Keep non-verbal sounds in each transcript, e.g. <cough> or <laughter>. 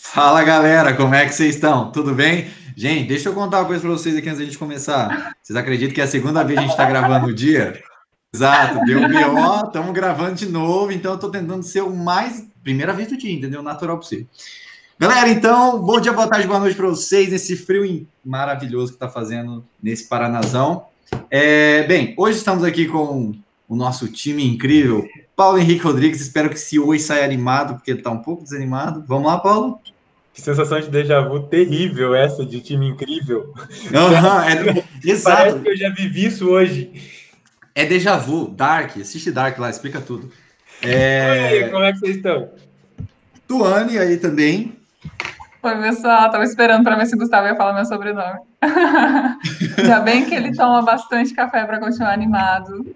Fala galera, como é que vocês estão? Tudo bem? Gente, deixa eu contar uma coisa para vocês aqui antes da gente começar. Vocês acreditam que é a segunda vez que a gente está gravando o dia? Exato, deu BO, estamos gravando de novo, então eu estou tentando ser o mais. Primeira vez do dia, entendeu? Natural possível. Galera, então, bom dia, boa tarde, boa noite para vocês nesse frio maravilhoso que está fazendo nesse Paranazão. É, bem, hoje estamos aqui com o nosso time incrível, Paulo Henrique Rodrigues. Espero que se hoje saia animado, porque ele está um pouco desanimado. Vamos lá, Paulo? Que sensação de déjà vu terrível essa de time incrível. Uhum, é, <laughs> exato. Parece que eu já vivi isso hoje. É déjà vu, Dark, assiste Dark lá, explica tudo. É... Aí, como é que vocês estão? Tuane aí também. Oi, pessoal, tava esperando para ver se o Gustavo ia falar meu sobrenome. <laughs> Já bem que ele toma bastante café para continuar animado.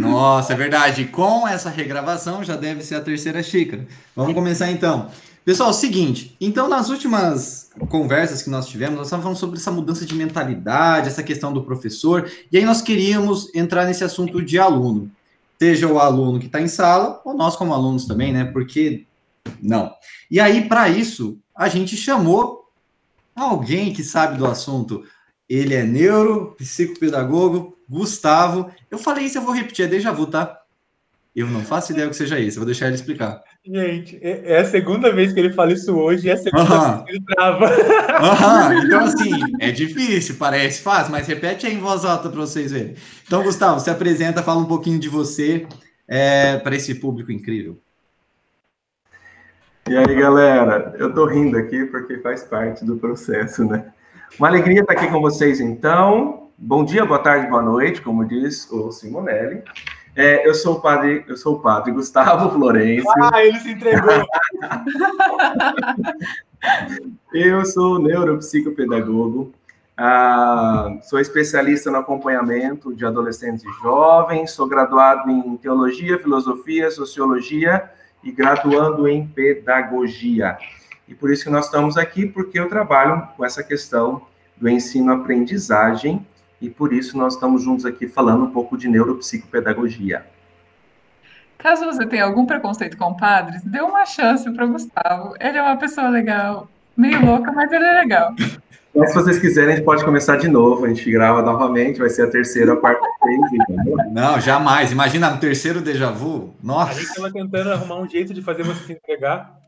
Nossa, é verdade. Com essa regravação já deve ser a terceira xícara. Vamos começar então. Pessoal, seguinte, então nas últimas conversas que nós tivemos, nós estávamos falando sobre essa mudança de mentalidade, essa questão do professor, e aí nós queríamos entrar nesse assunto de aluno, seja o aluno que está em sala, ou nós como alunos também, né? Porque não. E aí, para isso, a gente chamou alguém que sabe do assunto. Ele é neuro, psicopedagogo, Gustavo. Eu falei isso, eu vou repetir, é déjà vu, tá? Eu não faço ideia que seja isso, eu vou deixar ele explicar. Gente, é, é a segunda vez que ele fala isso hoje e é a segunda uhum. vez que ele trava. Uhum. Então, assim, é difícil, parece fácil, mas repete aí em voz alta para vocês verem. Então, Gustavo, se apresenta, fala um pouquinho de você é, para esse público incrível. E aí, galera, eu tô rindo aqui porque faz parte do processo, né? Uma alegria estar aqui com vocês, então. Bom dia, boa tarde, boa noite, como diz o Simonelli. É, eu sou o padre, eu sou o padre Gustavo <laughs> Florencio. Ah, ele se entregou. <laughs> eu sou neuropsicopedagogo. Ah, sou especialista no acompanhamento de adolescentes e jovens. Sou graduado em teologia, filosofia, sociologia e graduando em pedagogia. E por isso que nós estamos aqui, porque eu trabalho com essa questão do ensino-aprendizagem e por isso nós estamos juntos aqui falando um pouco de neuropsicopedagogia. Caso você tenha algum preconceito com padres, dê uma chance para o Gustavo. Ele é uma pessoa legal, meio louca, mas ele é legal. Mas se vocês quiserem, a gente pode começar de novo. A gente grava novamente, vai ser a terceira a quarta vez? Não, jamais. Imagina no terceiro déjà vu. Nossa. A gente estava tentando arrumar um jeito de fazer você se entregar.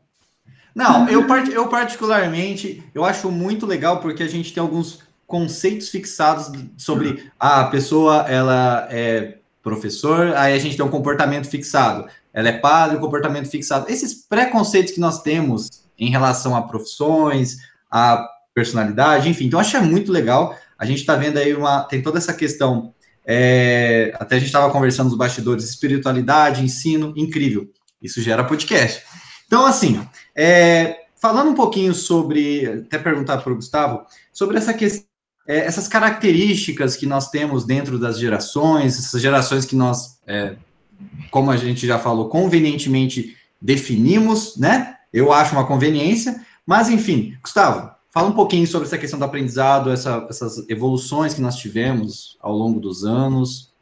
Não, eu, eu particularmente, eu acho muito legal porque a gente tem alguns conceitos fixados sobre ah, a pessoa, ela é professor, aí a gente tem um comportamento fixado. Ela é padre, um comportamento fixado. Esses preconceitos que nós temos em relação a profissões, a personalidade, enfim. Então, acho é muito legal. A gente está vendo aí uma. Tem toda essa questão. É, até a gente estava conversando nos bastidores, espiritualidade, ensino, incrível. Isso gera podcast. Então, assim, é, falando um pouquinho sobre, até perguntar para o Gustavo, sobre essa questão é, essas características que nós temos dentro das gerações, essas gerações que nós, é, como a gente já falou, convenientemente definimos, né? Eu acho uma conveniência, mas enfim, Gustavo, fala um pouquinho sobre essa questão do aprendizado, essa, essas evoluções que nós tivemos ao longo dos anos.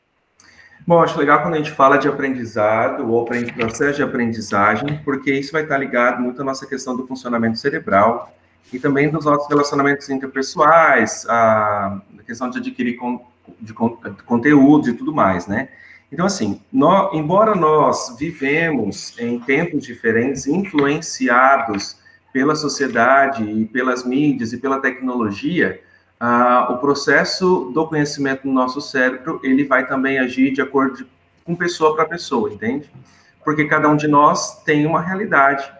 Bom, acho legal quando a gente fala de aprendizado ou processo de aprendizagem, porque isso vai estar ligado muito à nossa questão do funcionamento cerebral, e também dos nossos relacionamentos interpessoais, a questão de adquirir con, de, de conteúdo e tudo mais, né? Então, assim, nós, embora nós vivemos em tempos diferentes, influenciados pela sociedade e pelas mídias e pela tecnologia, ah, o processo do conhecimento no nosso cérebro, ele vai também agir de acordo de, com pessoa para pessoa, entende? Porque cada um de nós tem uma realidade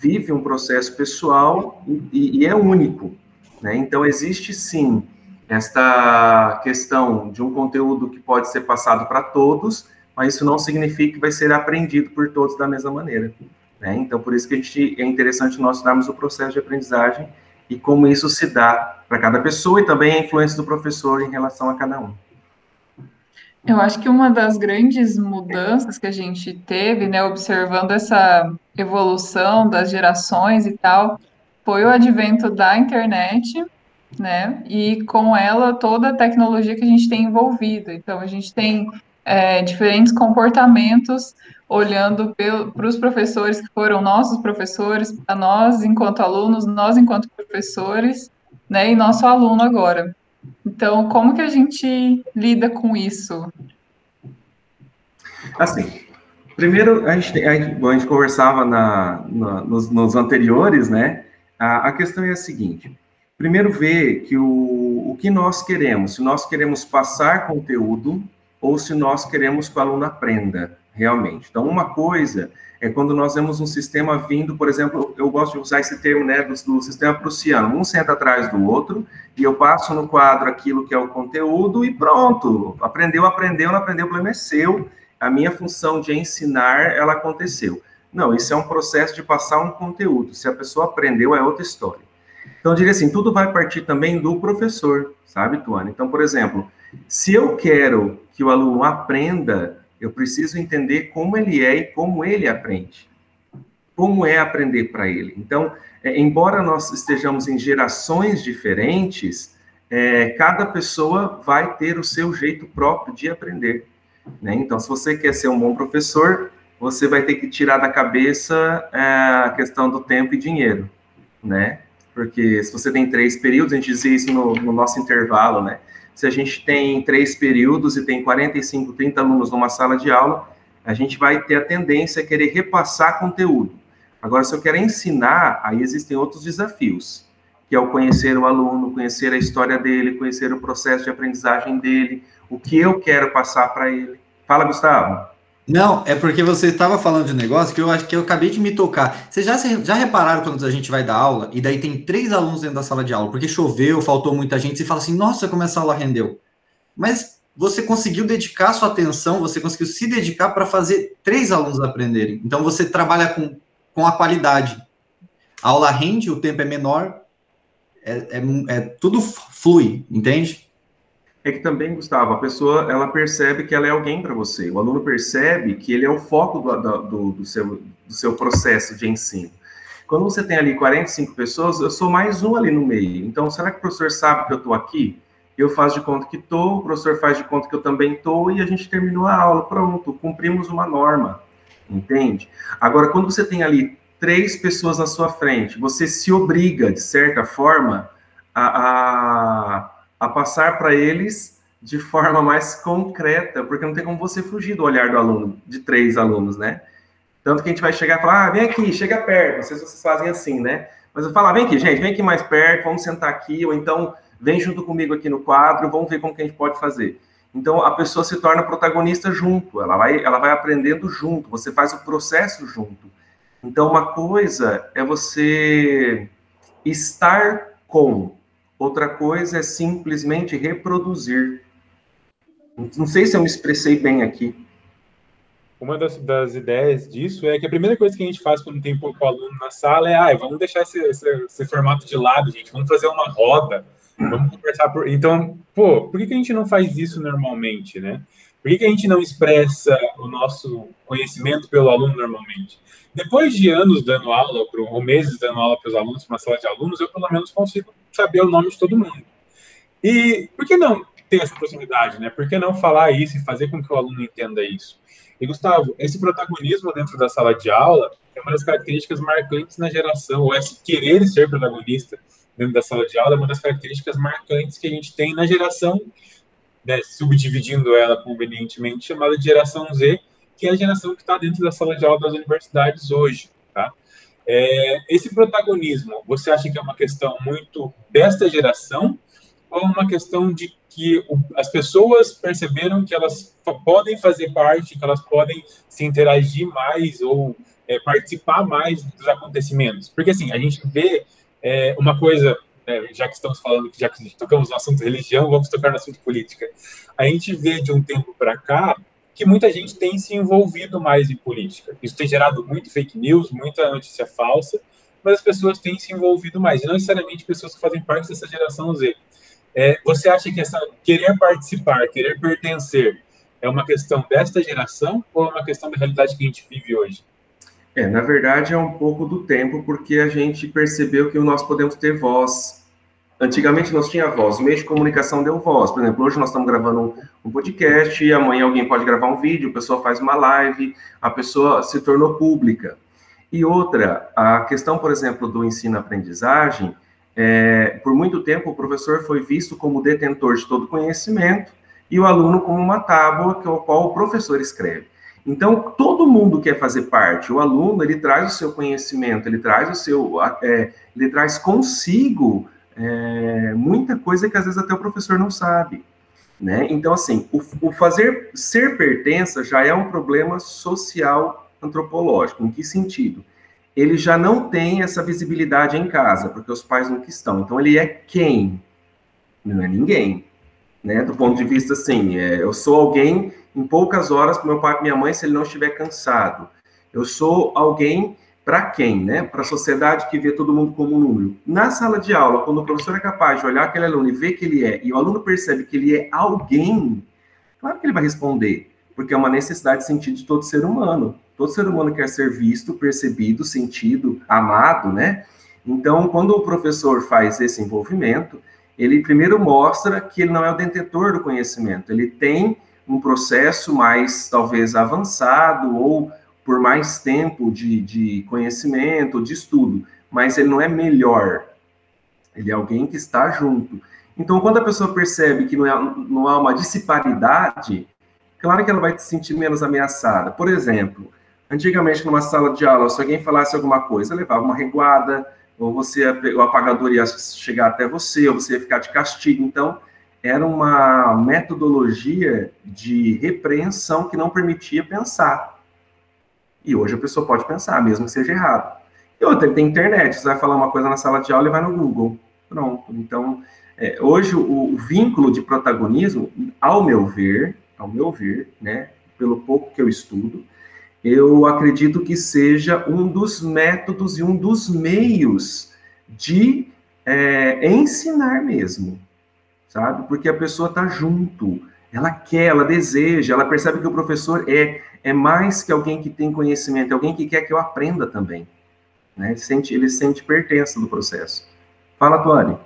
vive um processo pessoal e, e é único. Né? Então, existe sim esta questão de um conteúdo que pode ser passado para todos, mas isso não significa que vai ser aprendido por todos da mesma maneira. Né? Então, por isso que a gente, é interessante nós darmos o processo de aprendizagem e como isso se dá para cada pessoa e também a influência do professor em relação a cada um. Eu acho que uma das grandes mudanças que a gente teve, né, observando essa evolução das gerações e tal, foi o advento da internet, né, e com ela toda a tecnologia que a gente tem envolvido. Então, a gente tem é, diferentes comportamentos olhando para os professores que foram nossos professores, para nós enquanto alunos, nós enquanto professores, né, e nosso aluno agora. Então, como que a gente lida com isso? Assim, primeiro, a gente, a gente, a gente conversava na, na nos, nos, anteriores, né? A, a, questão é a seguinte: primeiro, ver que o, o que nós queremos, se nós queremos passar conteúdo ou se nós queremos que o aluno aprenda realmente. Então, uma coisa é quando nós vemos um sistema vindo, por exemplo, eu gosto de usar esse termo, né, do, do, sistema prussiano, um senta atrás do outro, e eu passo no quadro aquilo que é o conteúdo e pronto, aprendeu, aprendeu, não aprendeu, o problema é seu, a minha função de ensinar, ela aconteceu. Não, isso é um processo de passar um conteúdo, se a pessoa aprendeu, é outra história. Então, eu diria assim, tudo vai partir também do professor, sabe, Tuane? Então, por exemplo, se eu quero que o aluno aprenda, eu preciso entender como ele é e como ele aprende. Como é aprender para ele. Então, é, embora nós estejamos em gerações diferentes, é, cada pessoa vai ter o seu jeito próprio de aprender. Né? Então, se você quer ser um bom professor, você vai ter que tirar da cabeça é, a questão do tempo e dinheiro, né? Porque se você tem três períodos, a gente dizia isso no, no nosso intervalo, né? Se a gente tem três períodos e tem 45, 30 alunos numa sala de aula, a gente vai ter a tendência a querer repassar conteúdo. Agora, se eu quero ensinar, aí existem outros desafios, que é o conhecer o aluno, conhecer a história dele, conhecer o processo de aprendizagem dele, o que eu quero passar para ele. Fala, Gustavo. Não, é porque você estava falando de um negócio que eu acho que eu acabei de me tocar. Vocês já, já repararam quando a gente vai dar aula e daí tem três alunos dentro da sala de aula, porque choveu, faltou muita gente, e fala assim, nossa, como essa aula rendeu. Mas você conseguiu dedicar sua atenção, você conseguiu se dedicar para fazer três alunos aprenderem. Então você trabalha com, com a qualidade. A aula rende, o tempo é menor, é, é, é tudo flui, entende? É que também, Gustavo, a pessoa ela percebe que ela é alguém para você. O aluno percebe que ele é o foco do, do, do, seu, do seu processo de ensino. Quando você tem ali 45 pessoas, eu sou mais um ali no meio. Então, será que o professor sabe que eu estou aqui? Eu faço de conta que estou, o professor faz de conta que eu também estou, e a gente terminou a aula. Pronto, cumprimos uma norma. Entende? Agora, quando você tem ali três pessoas na sua frente, você se obriga, de certa forma, a, a a passar para eles de forma mais concreta, porque não tem como você fugir do olhar do aluno, de três alunos, né? Tanto que a gente vai chegar e falar, ah, vem aqui, chega perto, não sei se vocês fazem assim, né? Mas eu falo, ah, vem aqui, gente, vem aqui mais perto, vamos sentar aqui, ou então vem junto comigo aqui no quadro, vamos ver como que a gente pode fazer. Então a pessoa se torna protagonista junto, ela vai, ela vai aprendendo junto, você faz o processo junto. Então uma coisa é você estar com, Outra coisa é simplesmente reproduzir. Não sei se eu me expressei bem aqui. Uma das, das, ideias disso é que a primeira coisa que a gente faz quando tem pouco aluno na sala é, ah, vamos deixar esse, esse, esse formato de lado, gente, vamos fazer uma roda, vamos conversar. Por... Então, pô, por que, que a gente não faz isso normalmente, né? Por que, que a gente não expressa o nosso conhecimento pelo aluno normalmente? Depois de anos dando aula, ou meses dando aula para os alunos, para uma sala de alunos, eu pelo menos consigo saber o nome de todo mundo. E por que não ter essa proximidade, né? Por que não falar isso e fazer com que o aluno entenda isso? E, Gustavo, esse protagonismo dentro da sala de aula é uma das características marcantes na geração, ou esse querer ser protagonista dentro da sala de aula é uma das características marcantes que a gente tem na geração, né, subdividindo ela convenientemente, chamada de geração Z, que é a geração que está dentro da sala de aula das universidades hoje? É, esse protagonismo, você acha que é uma questão muito desta geração ou uma questão de que as pessoas perceberam que elas podem fazer parte, que elas podem se interagir mais ou é, participar mais dos acontecimentos? Porque assim, a gente vê é, uma coisa, é, já que estamos falando, já que tocamos no assunto religião, vamos tocar no assunto política. A gente vê de um tempo para cá que muita gente tem se envolvido mais em política. Isso tem gerado muito fake news, muita notícia falsa, mas as pessoas têm se envolvido mais, e não necessariamente pessoas que fazem parte dessa geração Z. É, você acha que essa querer participar, querer pertencer, é uma questão desta geração ou é uma questão da realidade que a gente vive hoje? É, na verdade é um pouco do tempo, porque a gente percebeu que nós podemos ter voz, Antigamente nós tinha voz, o meio de comunicação deu voz. Por exemplo, hoje nós estamos gravando um, podcast, e amanhã alguém pode gravar um vídeo, a pessoa faz uma live, a pessoa se tornou pública. E outra, a questão, por exemplo, do ensino-aprendizagem, é, por muito tempo o professor foi visto como detentor de todo conhecimento e o aluno como uma tábua que qual o professor escreve. Então, todo mundo quer fazer parte. O aluno, ele traz o seu conhecimento, ele traz o seu, é, ele traz consigo é, muita coisa que às vezes até o professor não sabe. Né? Então, assim, o, o fazer ser pertença já é um problema social antropológico. Em que sentido? Ele já não tem essa visibilidade em casa, porque os pais nunca estão. Então, ele é quem? Não é ninguém. Né? Do ponto de vista, assim, é, eu sou alguém em poucas horas para meu pai e minha mãe se ele não estiver cansado. Eu sou alguém para quem, né? Para a sociedade que vê todo mundo como um número. Na sala de aula, quando o professor é capaz de olhar aquele aluno e ver que ele é, e o aluno percebe que ele é alguém, claro que ele vai responder, porque é uma necessidade de sentido de todo ser humano. Todo ser humano quer ser visto, percebido, sentido, amado, né? Então, quando o professor faz esse envolvimento, ele primeiro mostra que ele não é o detentor do conhecimento, ele tem um processo mais, talvez, avançado ou por mais tempo de, de conhecimento, de estudo, mas ele não é melhor. Ele é alguém que está junto. Então, quando a pessoa percebe que não, é, não há uma disparidade, claro que ela vai se sentir menos ameaçada. Por exemplo, antigamente numa sala de aula, se alguém falasse alguma coisa, levava uma reguada, ou você o apagador ia chegar até você, ou você ia ficar de castigo. Então, era uma metodologia de repreensão que não permitia pensar. E hoje a pessoa pode pensar, mesmo que seja errado. E outra, tem internet, você vai falar uma coisa na sala de aula e vai no Google. Pronto. Então, é, hoje o, o, vínculo de protagonismo, ao meu ver, ao meu ver, né, pelo pouco que eu estudo, eu acredito que seja um dos métodos e um dos meios de é, ensinar mesmo, sabe? Porque a pessoa está junto, ela quer, ela deseja, ela percebe que o professor é é mais que alguém que tem conhecimento, é alguém que quer que eu aprenda também. Né? Ele, sente, ele sente pertença do processo. Fala, Tuane.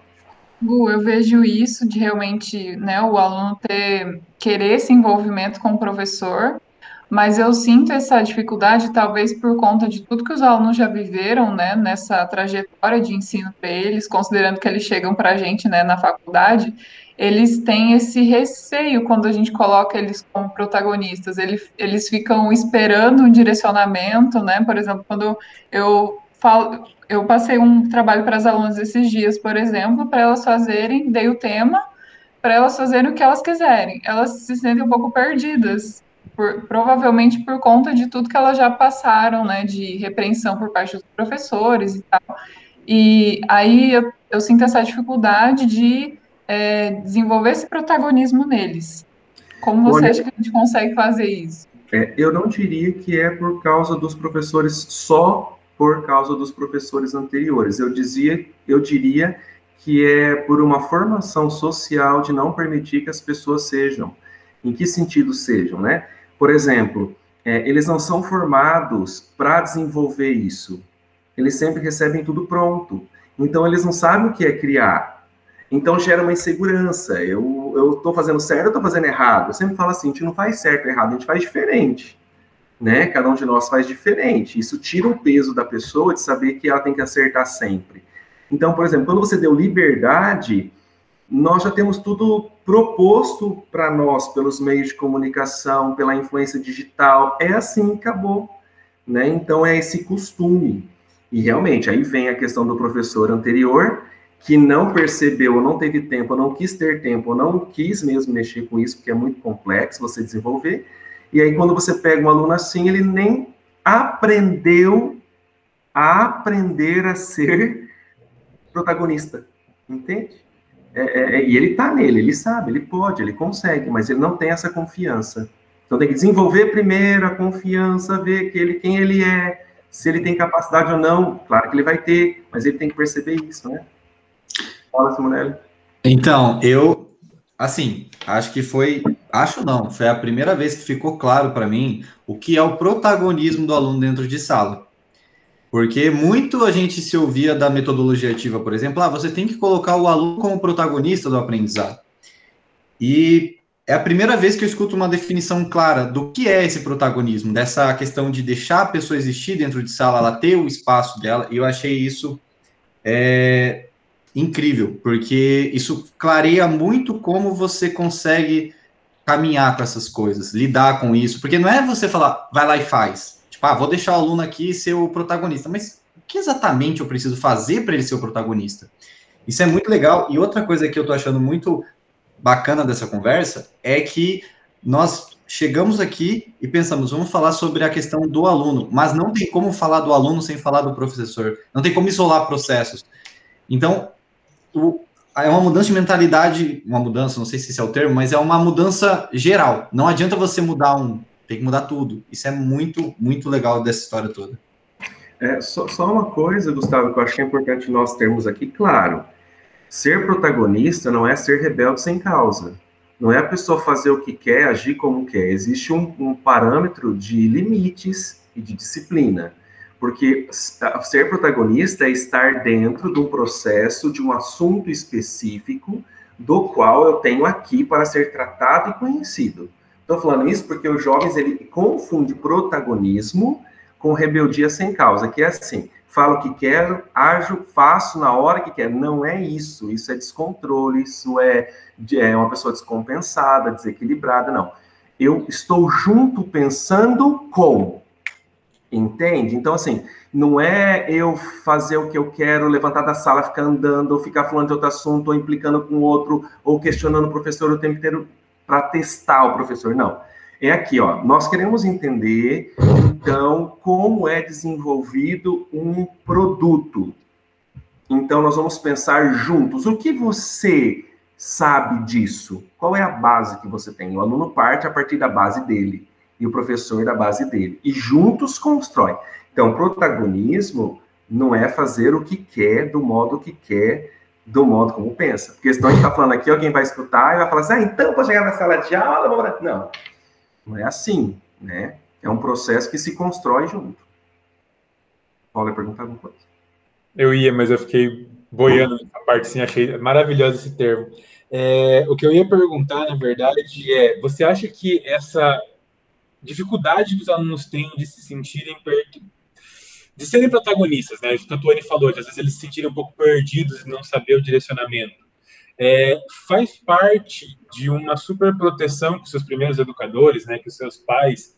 Gu, eu vejo isso de realmente né, o aluno ter querer esse envolvimento com o professor, mas eu sinto essa dificuldade, talvez por conta de tudo que os alunos já viveram né, nessa trajetória de ensino para eles, considerando que eles chegam para a gente né, na faculdade, eles têm esse receio quando a gente coloca eles como protagonistas. Eles, eles ficam esperando um direcionamento, né? Por exemplo, quando eu falo, eu passei um trabalho para as alunas esses dias, por exemplo, para elas fazerem, dei o tema, para elas fazerem o que elas quiserem. Elas se sentem um pouco perdidas, por, provavelmente por conta de tudo que elas já passaram, né? De repreensão por parte dos professores e tal. E aí eu, eu sinto essa dificuldade de é, desenvolver esse protagonismo neles. Como você Olha, acha que a gente consegue fazer isso? É, eu não diria que é por causa dos professores, só por causa dos professores anteriores. Eu dizia, eu diria que é por uma formação social de não permitir que as pessoas sejam. Em que sentido sejam, né? Por exemplo, é, eles não são formados para desenvolver isso. Eles sempre recebem tudo pronto. Então, eles não sabem o que é criar. Então gera uma insegurança. Eu estou fazendo certo, eu estou fazendo errado. Eu sempre falo assim, a gente não faz certo errado, a gente faz diferente, né? Cada um de nós faz diferente. Isso tira o peso da pessoa de saber que ela tem que acertar sempre. Então, por exemplo, quando você deu liberdade, nós já temos tudo proposto para nós pelos meios de comunicação, pela influência digital. É assim, acabou, né? Então é esse costume. E realmente aí vem a questão do professor anterior que não percebeu, não teve tempo, não quis ter tempo, não quis mesmo mexer com isso, porque é muito complexo você desenvolver. E aí, quando você pega um aluno assim, ele nem aprendeu a aprender a ser <laughs> protagonista, entende? É, é, é e ele está nele, ele sabe, ele pode, ele consegue, mas ele não tem essa confiança. Então tem que desenvolver primeiro a confiança, ver que ele, quem ele é, se ele tem capacidade ou não. Claro que ele vai ter, mas ele tem que perceber isso, né? Fala, Simonelli. Então, eu, assim, acho que foi, acho não, foi a primeira vez que ficou claro para mim o que é o protagonismo do aluno dentro de sala. Porque muito a gente se ouvia da metodologia ativa, por exemplo, ah, você tem que colocar o aluno como protagonista do aprendizado. E é a primeira vez que eu escuto uma definição clara do que é esse protagonismo, dessa questão de deixar a pessoa existir dentro de sala, ela ter o espaço dela, e eu achei isso é, incrível, porque isso clareia muito como você consegue caminhar com essas coisas, lidar com isso, porque não é você falar, vai lá e faz, tipo, ah, vou deixar o aluno aqui ser o protagonista, mas o que exatamente eu preciso fazer para ele ser o protagonista? Isso é muito legal, e outra coisa que eu tô achando muito bacana dessa conversa é que nós chegamos aqui e pensamos, vamos falar sobre a questão do aluno, mas não tem como falar do aluno sem falar do professor, não tem como isolar processos. Então, o, é uma mudança de mentalidade, uma mudança, não sei se esse é o termo, mas é uma mudança geral. Não adianta você mudar um, tem que mudar tudo. Isso é muito, muito legal dessa história toda. É, só, só uma coisa, Gustavo, que eu acho que é importante nós termos aqui claro. Ser protagonista não é ser rebelde sem causa. Não é a pessoa fazer o que quer, agir como quer. Existe um, um parâmetro de limites e de disciplina. Porque ser protagonista é estar dentro de um processo, de um assunto específico, do qual eu tenho aqui para ser tratado e conhecido. Estou falando isso porque os jovens ele confunde protagonismo com rebeldia sem causa, que é assim: falo o que quero, ajo, faço na hora que quero. Não é isso. Isso é descontrole, isso é, é uma pessoa descompensada, desequilibrada. Não. Eu estou junto pensando com. Entende? Então, assim, não é eu fazer o que eu quero, levantar da sala, ficar andando, ou ficar falando de outro assunto, ou implicando com outro, ou questionando o professor o tempo inteiro para testar o professor. Não é aqui, ó. Nós queremos entender, então, como é desenvolvido um produto. Então, nós vamos pensar juntos. O que você sabe disso? Qual é a base que você tem? O aluno parte a partir da base dele e o professor da base dele. E juntos constrói. Então, protagonismo não é fazer o que quer, do modo que quer, do modo como pensa. Porque senão a gente está falando aqui, alguém vai escutar e vai falar assim, ah, então, para chegar na sala de aula. Não. Não é assim, né? É um processo que se constrói junto. Paulo, ia perguntar alguma coisa? Eu ia, mas eu fiquei boiando nessa parte, assim, achei maravilhoso esse termo. É, o que eu ia perguntar, na verdade, é: você acha que essa dificuldade que os alunos têm de se sentirem de serem protagonistas, né? O que a Tuane falou, de às vezes eles se sentirem um pouco perdidos e não saber o direcionamento é, faz parte de uma super proteção que seus primeiros educadores, né, que os seus pais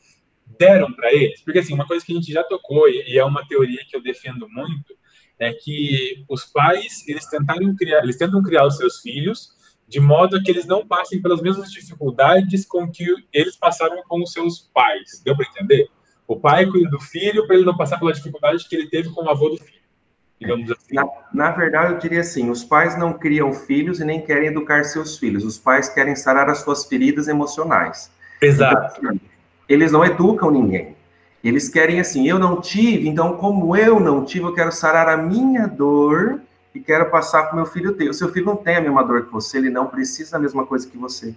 deram para eles. Porque, assim, uma coisa que a gente já tocou, e é uma teoria que eu defendo muito, é que os pais, eles, tentaram criar, eles tentam criar os seus filhos de modo que eles não passem pelas mesmas dificuldades com que eles passaram com os seus pais. Deu para entender? O pai cuida do filho para ele não passar pela dificuldade que ele teve com o avô do filho digamos assim? Na, na, verdade, eu diria assim: os pais não criam filhos e nem querem educar seus filhos. Os pais querem sarar as suas feridas emocionais. Exato. Então, eles não educam ninguém. Eles querem assim: eu não tive, então, como eu não tive, eu quero sarar a minha dor e quero passar para o meu filho ter. O seu filho não tem a mesma dor que você, ele não precisa da mesma coisa que você.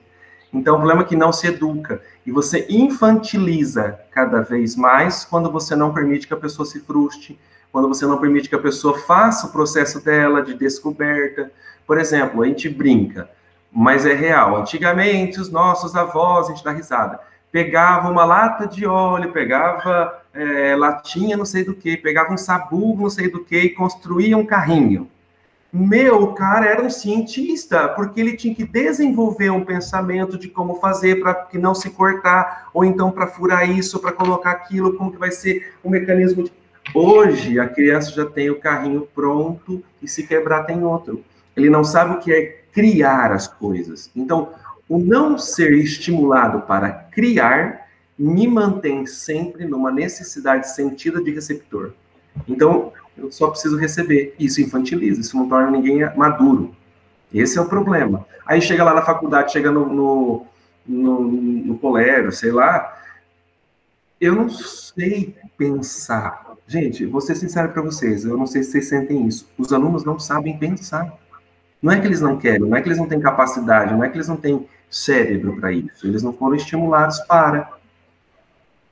Então, o problema é que não se educa. E você infantiliza cada vez mais quando você não permite que a pessoa se frustre, quando você não permite que a pessoa faça o processo dela de descoberta. Por exemplo, a gente brinca, mas é real. Antigamente, os nossos avós, a gente dá risada, pegava uma lata de óleo, pegava é, latinha não sei do que, pegava um sabugo não sei do que e construía um carrinho. Meu, o cara era um cientista, porque ele tinha que desenvolver um pensamento de como fazer para que não se cortar, ou então para furar isso, para colocar aquilo, como que vai ser o mecanismo de Hoje, a criança já tem o carrinho pronto e se quebrar tem outro. Ele não sabe o que é criar as coisas. Então, o não ser estimulado para criar me mantém sempre numa necessidade sentida de receptor. Então, eu só preciso receber. Isso infantiliza, isso não torna ninguém maduro. Esse é o problema. Aí chega lá na faculdade, chega no, no, no, no colégio, sei lá, eu não sei pensar. Gente, vou ser sincero para vocês, eu não sei se vocês sentem isso. Os alunos não sabem pensar. Não é que eles não querem, não é que eles não têm capacidade, não é que eles não têm cérebro para isso. Eles não foram estimulados para.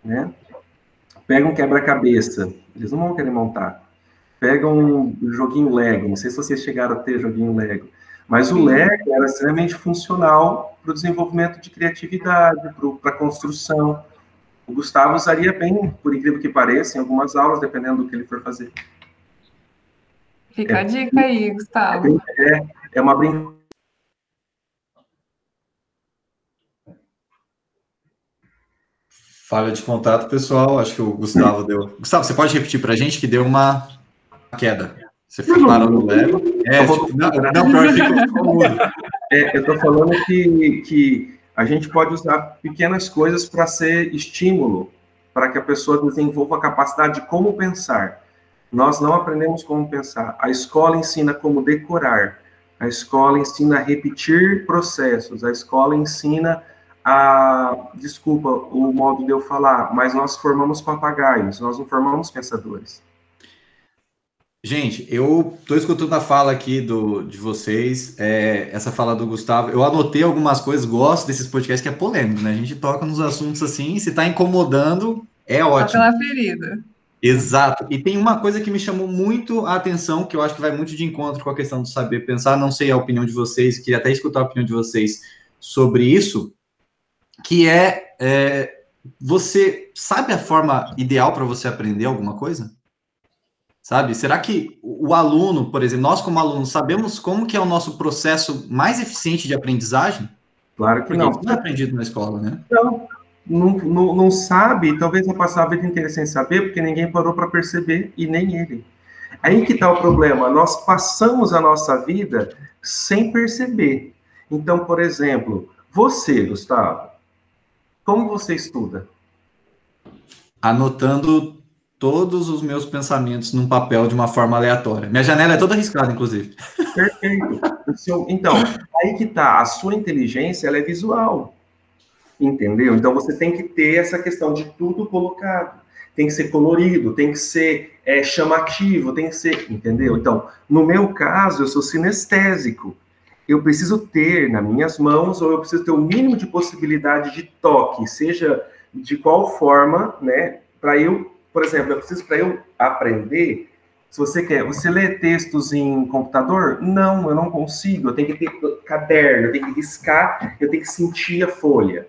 Né? Pega um quebra-cabeça. Eles não vão querer montar. Pega um joguinho Lego, não sei se vocês chegaram a ter joguinho Lego, mas o Lego era extremamente funcional para o desenvolvimento de criatividade, para a construção. O Gustavo usaria bem, por incrível que pareça, em algumas aulas, dependendo do que ele for fazer. Fica é, a dica aí, Gustavo. É, é uma brincadeira Falha de contato, pessoal. Acho que o Gustavo deu. Gustavo, você pode repetir para a gente que deu uma queda. Você parou no Lego. É, tipo, não, não, pior é, Eu estou falando que, que a gente pode usar pequenas coisas para ser estímulo, para que a pessoa desenvolva a capacidade de como pensar. Nós não aprendemos como pensar. A escola ensina como decorar. A escola ensina a repetir processos. A escola ensina a, desculpa o modo de eu falar, mas nós formamos papagaios, nós não formamos pensadores. Gente, eu estou escutando a fala aqui do, de vocês, é, essa fala do Gustavo. Eu anotei algumas coisas, gosto desses podcasts que é polêmico, né? A gente toca nos assuntos assim, se está incomodando, é ótimo. Tá pela ferida. Exato. E tem uma coisa que me chamou muito a atenção, que eu acho que vai muito de encontro com a questão do saber pensar. Não sei a opinião de vocês, queria até escutar a opinião de vocês sobre isso que é, é você sabe a forma ideal para você aprender alguma coisa? Sabe? Será que o aluno, por exemplo, nós como alunos sabemos como que é o nosso processo mais eficiente de aprendizagem? Claro que Porque não. não é aprendido na escola, né? Não, não, não, não sabe, talvez não passar a vida inteira sem saber, porque ninguém parou para perceber e nem ele. Aí que está o problema. Nós passamos a nossa vida sem perceber. Então, por exemplo, você, Gustavo, como você estuda? Anotando todos os meus pensamentos num papel de uma forma aleatória. Minha janela é toda arriscada, inclusive. Perfeito. Então, aí que tá. A sua inteligência, ela é visual. Entendeu? Então, você tem que ter essa questão de tudo colocado. Tem que ser colorido, tem que ser é, chamativo, tem que ser... Entendeu? Então, no meu caso, eu sou sinestésico eu preciso ter nas minhas mãos, ou eu preciso ter o mínimo de possibilidade de toque, seja de qual forma, né? Para eu, por exemplo, eu preciso para eu aprender. Se você quer, você lê textos em computador? Não, eu não consigo. Eu tenho que ter caderno, eu tenho que riscar, eu tenho que sentir a folha.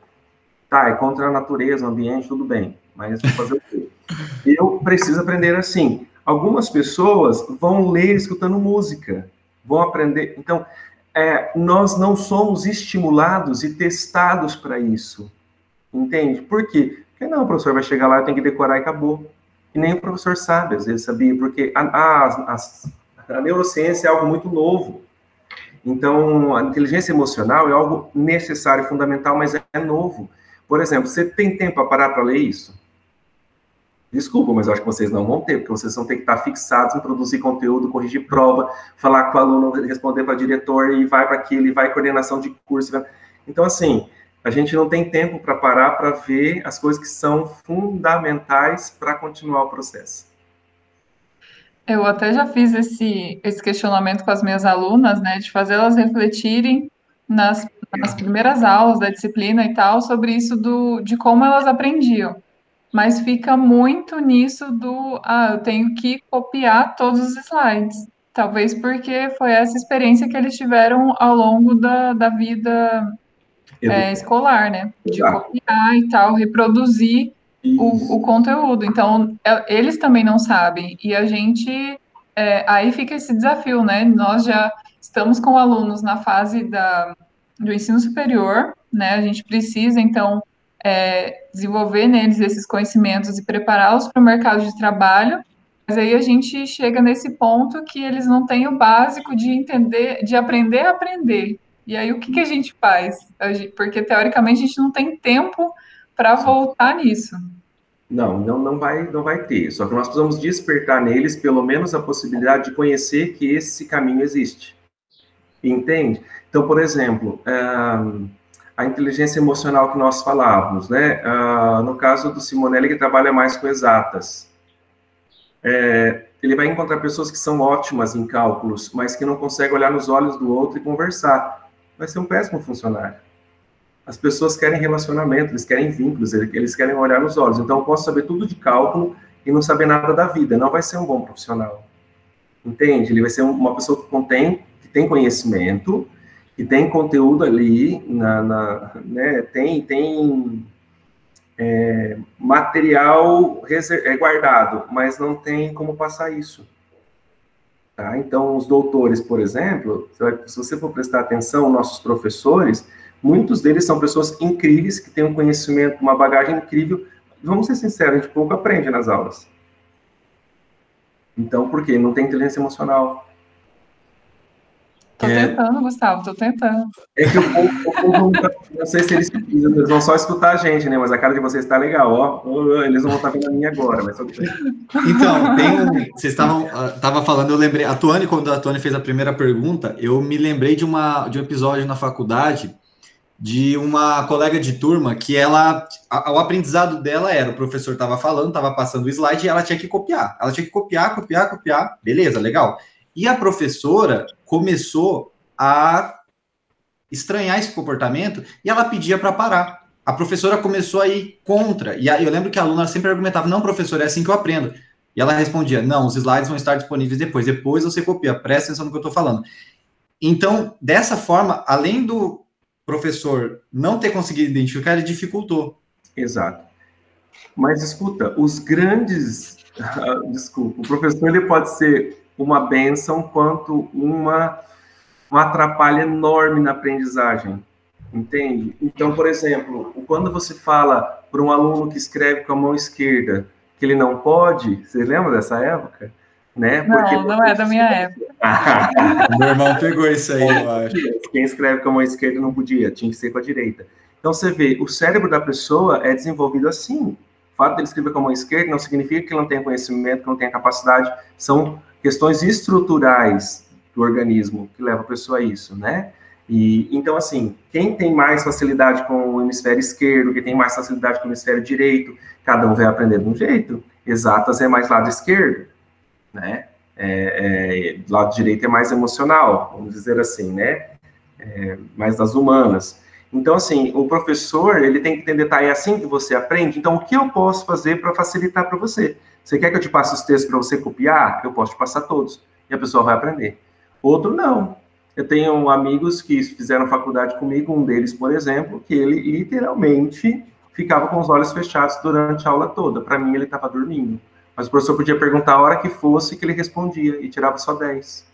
Tá, é contra a natureza, o ambiente, tudo bem. Mas vou fazer o quê? <laughs> Eu preciso aprender assim. Algumas pessoas vão ler escutando música, vão aprender. Então, é, nós não somos estimulados e testados para isso. Entende? Por quê? Porque não, o professor vai chegar lá, tem que decorar e acabou. Nem o professor sabe, às vezes, sabia? Porque a, a, a, a neurociência é algo muito novo. Então, a inteligência emocional é algo necessário, fundamental, mas é novo. Por exemplo, você tem tempo para parar para ler isso? Desculpa, mas eu acho que vocês não vão ter, porque vocês vão ter que estar fixados em produzir conteúdo, corrigir prova, falar com o aluno, responder para o diretor e vai para aquilo, e vai coordenação de curso. Então, assim, a gente não tem tempo para parar para ver as coisas que são fundamentais para continuar o processo. Eu até já fiz esse, esse questionamento com as minhas alunas, né, de fazer elas refletirem nas, nas primeiras aulas da disciplina e tal, sobre isso do, de como elas aprendiam mas fica muito nisso do, ah, eu tenho que copiar todos os slides. Talvez porque foi essa experiência que eles tiveram ao longo da, da vida é, escolar, né? De copiar e tal, reproduzir o, o, conteúdo. Então, é, eles também não sabem. E a gente. É, aí fica esse desafio, né? Nós já estamos com alunos na fase da, do ensino superior, né? A gente precisa, então, é, desenvolver neles esses conhecimentos e prepará-los para o mercado de trabalho, mas aí a gente chega nesse ponto que eles não têm o básico de entender, de aprender a aprender. E aí o que, que a gente faz? Porque teoricamente a gente não tem tempo para voltar nisso. Não, não, não vai, não vai ter. Só que nós precisamos despertar neles pelo menos a possibilidade de conhecer que esse caminho existe. Entende? Então, por exemplo, um, a inteligência emocional que nós falávamos, né? Ah, no caso do Simonelli, que trabalha mais com exatas. É, ele vai encontrar pessoas que são ótimas em cálculos, mas que não conseguem olhar nos olhos do outro e conversar. Vai ser um péssimo funcionário. As pessoas querem relacionamento, eles querem vínculos, eles querem olhar nos olhos. Então, eu posso saber tudo de cálculo, e não saber nada da vida. Não vai ser um bom profissional. Entende? Ele vai ser uma pessoa que contém, que tem conhecimento, que tem conteúdo ali, na, na né, tem, tem é, material é, guardado, mas não tem como passar isso. Tá? Então, os doutores, por exemplo, se você for prestar atenção, nossos professores, muitos deles são pessoas incríveis, que têm um conhecimento, uma bagagem incrível. Vamos ser sinceros, a gente pouco aprende nas aulas. Então, por quê? Não tem inteligência emocional. Tô é... tentando, Gustavo, tô tentando. É que o povo, o povo tá, não sei se eles, eles vão só escutar a gente, né? Mas a cara de vocês está legal, ó. Eles não vão estar tá vendo a minha agora, mas Então, tem um, vocês estavam ah, tava falando, eu lembrei, a Tuane, quando a Tuane fez a primeira pergunta, eu me lembrei de, uma, de um episódio na faculdade de uma colega de turma que ela, a, o aprendizado dela era, o professor estava falando, estava passando o slide e ela tinha que copiar. Ela tinha que copiar, copiar, copiar, beleza, legal. E a professora começou a estranhar esse comportamento e ela pedia para parar. A professora começou a ir contra. E aí eu lembro que a aluna sempre argumentava: não, professor, é assim que eu aprendo. E ela respondia: não, os slides vão estar disponíveis depois. Depois você copia, presta atenção no que eu estou falando. Então, dessa forma, além do professor não ter conseguido identificar, ele dificultou. Exato. Mas escuta, os grandes. <laughs> Desculpa, o professor ele pode ser uma benção quanto uma, uma atrapalha enorme na aprendizagem, entende? Então, por exemplo, quando você fala para um aluno que escreve com a mão esquerda que ele não pode, você lembra dessa época? Né? Porque não, não é da minha época. <laughs> Meu irmão pegou isso aí, eu acho. Quem escreve com a mão esquerda não podia, tinha que ser com a direita. Então você vê, o cérebro da pessoa é desenvolvido assim. O fato de ele escrever com a mão esquerda não significa que ele não tenha conhecimento, que não tenha capacidade. São questões estruturais do organismo que levam a pessoa a isso, né? E então assim, quem tem mais facilidade com o hemisfério esquerdo, quem tem mais facilidade com o hemisfério direito, cada um vai aprender de um jeito. Exatas é mais lado esquerdo, né? É, é, lado direito é mais emocional, vamos dizer assim, né? É, mais das humanas. Então, assim, o professor, ele tem que entender, tá, é assim que você aprende, então o que eu posso fazer para facilitar para você? Você quer que eu te passe os textos para você copiar? Eu posso te passar todos. E a pessoa vai aprender. Outro, não. Eu tenho amigos que fizeram faculdade comigo, um deles, por exemplo, que ele literalmente ficava com os olhos fechados durante a aula toda. Para mim, ele estava dormindo. Mas o professor podia perguntar a hora que fosse que ele respondia e tirava só 10.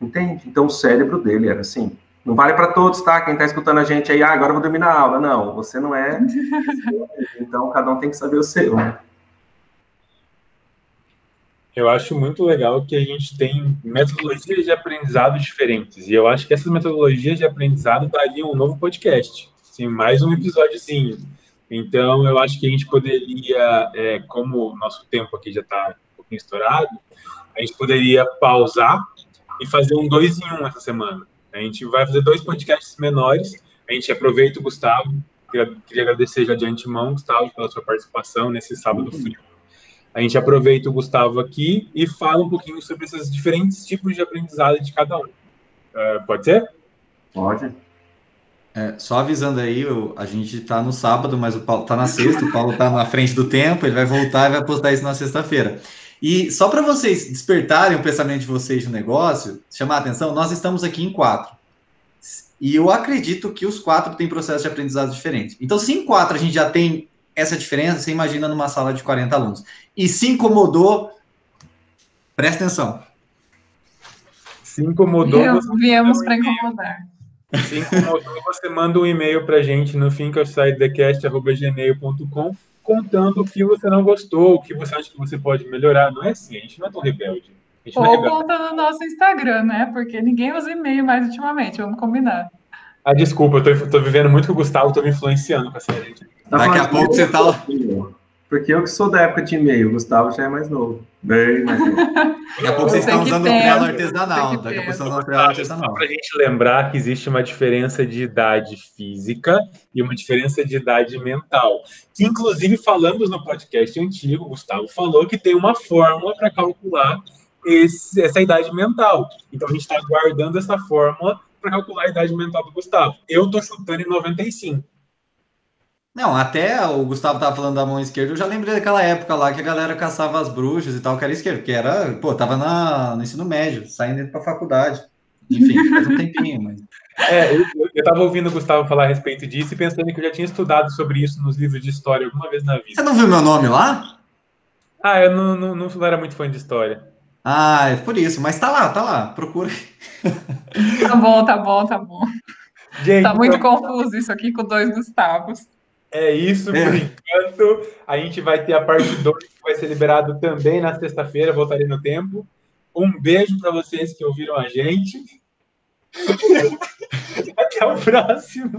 Entende? Então, o cérebro dele era assim. Não vale para todos, tá? Quem está escutando a gente aí, ah, agora eu vou dormir na aula. Não, você não é. <laughs> então, cada um tem que saber o seu. Né? Eu acho muito legal que a gente tem metodologias de aprendizado diferentes. E eu acho que essas metodologias de aprendizado dariam um novo podcast. Sim, mais um episódiozinho. Então, eu acho que a gente poderia, é, como o nosso tempo aqui já está um pouquinho estourado, a gente poderia pausar e fazer um dois em um essa semana. A gente vai fazer dois podcasts menores. A gente aproveita o Gustavo. Queria, queria agradecer já de antemão, Gustavo, pela sua participação nesse sábado frio a gente aproveita o Gustavo aqui e fala um pouquinho sobre esses diferentes tipos de aprendizado de cada um. Uh, pode ser? Pode. É, só avisando aí, eu, a gente está no sábado, mas o Paulo está na sexta, o Paulo está na frente do tempo, ele vai voltar e vai postar isso na sexta-feira. E só para vocês despertarem o pensamento de vocês no negócio, chamar a atenção, nós estamos aqui em quatro. E eu acredito que os quatro têm processos de aprendizado diferentes. Então, se em quatro a gente já tem essa diferença, você imagina numa sala de 40 alunos. E se incomodou, presta atenção. Se incomodou. Viemos para incomodar. Se incomodou, você manda um e-mail para a gente no thinkersidethecast.gmail.com contando o que você não gostou, o que você acha que você pode melhorar. Não é assim, a gente não é tão rebelde. Ou é conta no nosso Instagram, né? Porque ninguém usa e-mail mais ultimamente, vamos combinar. Ah, desculpa, eu tô, tô vivendo muito com o Gustavo, tô me influenciando com essa gente. Tá Daqui a pouco você tá lá. Porque eu que sou da época de e-mail, o Gustavo já é mais novo. Bem mais novo. <laughs> Daqui a pouco vocês estão usando o prelo artesanal. Daqui a pouco vocês estão usando prelo artesanal. Só pra gente lembrar que existe uma diferença de idade física e uma diferença de idade mental. Que, inclusive, falamos no podcast antigo, o Gustavo falou que tem uma fórmula para calcular esse, essa idade mental. Então, a gente está guardando essa fórmula para calcular a idade mental do Gustavo. Eu estou chutando em 95. Não, até o Gustavo tava falando da mão esquerda, eu já lembrei daquela época lá que a galera caçava as bruxas e tal, que era esquerdo, que era, pô, tava na, no ensino médio, saindo pra faculdade. Enfim, faz um tempinho, mas. <laughs> É, eu, eu tava ouvindo o Gustavo falar a respeito disso e pensando que eu já tinha estudado sobre isso nos livros de história alguma vez na vida. Você não viu meu nome lá? Ah, eu não, não, não era muito fã de história. Ah, é por isso, mas tá lá, tá lá, procura. Tá bom, tá bom, tá bom. Gente, tá muito então... confuso isso aqui com dois Gustavos. É isso por é. enquanto. A gente vai ter a parte 2 que vai ser liberado também na sexta-feira, voltarei no tempo. Um beijo para vocês que ouviram a gente. <laughs> Até o próximo.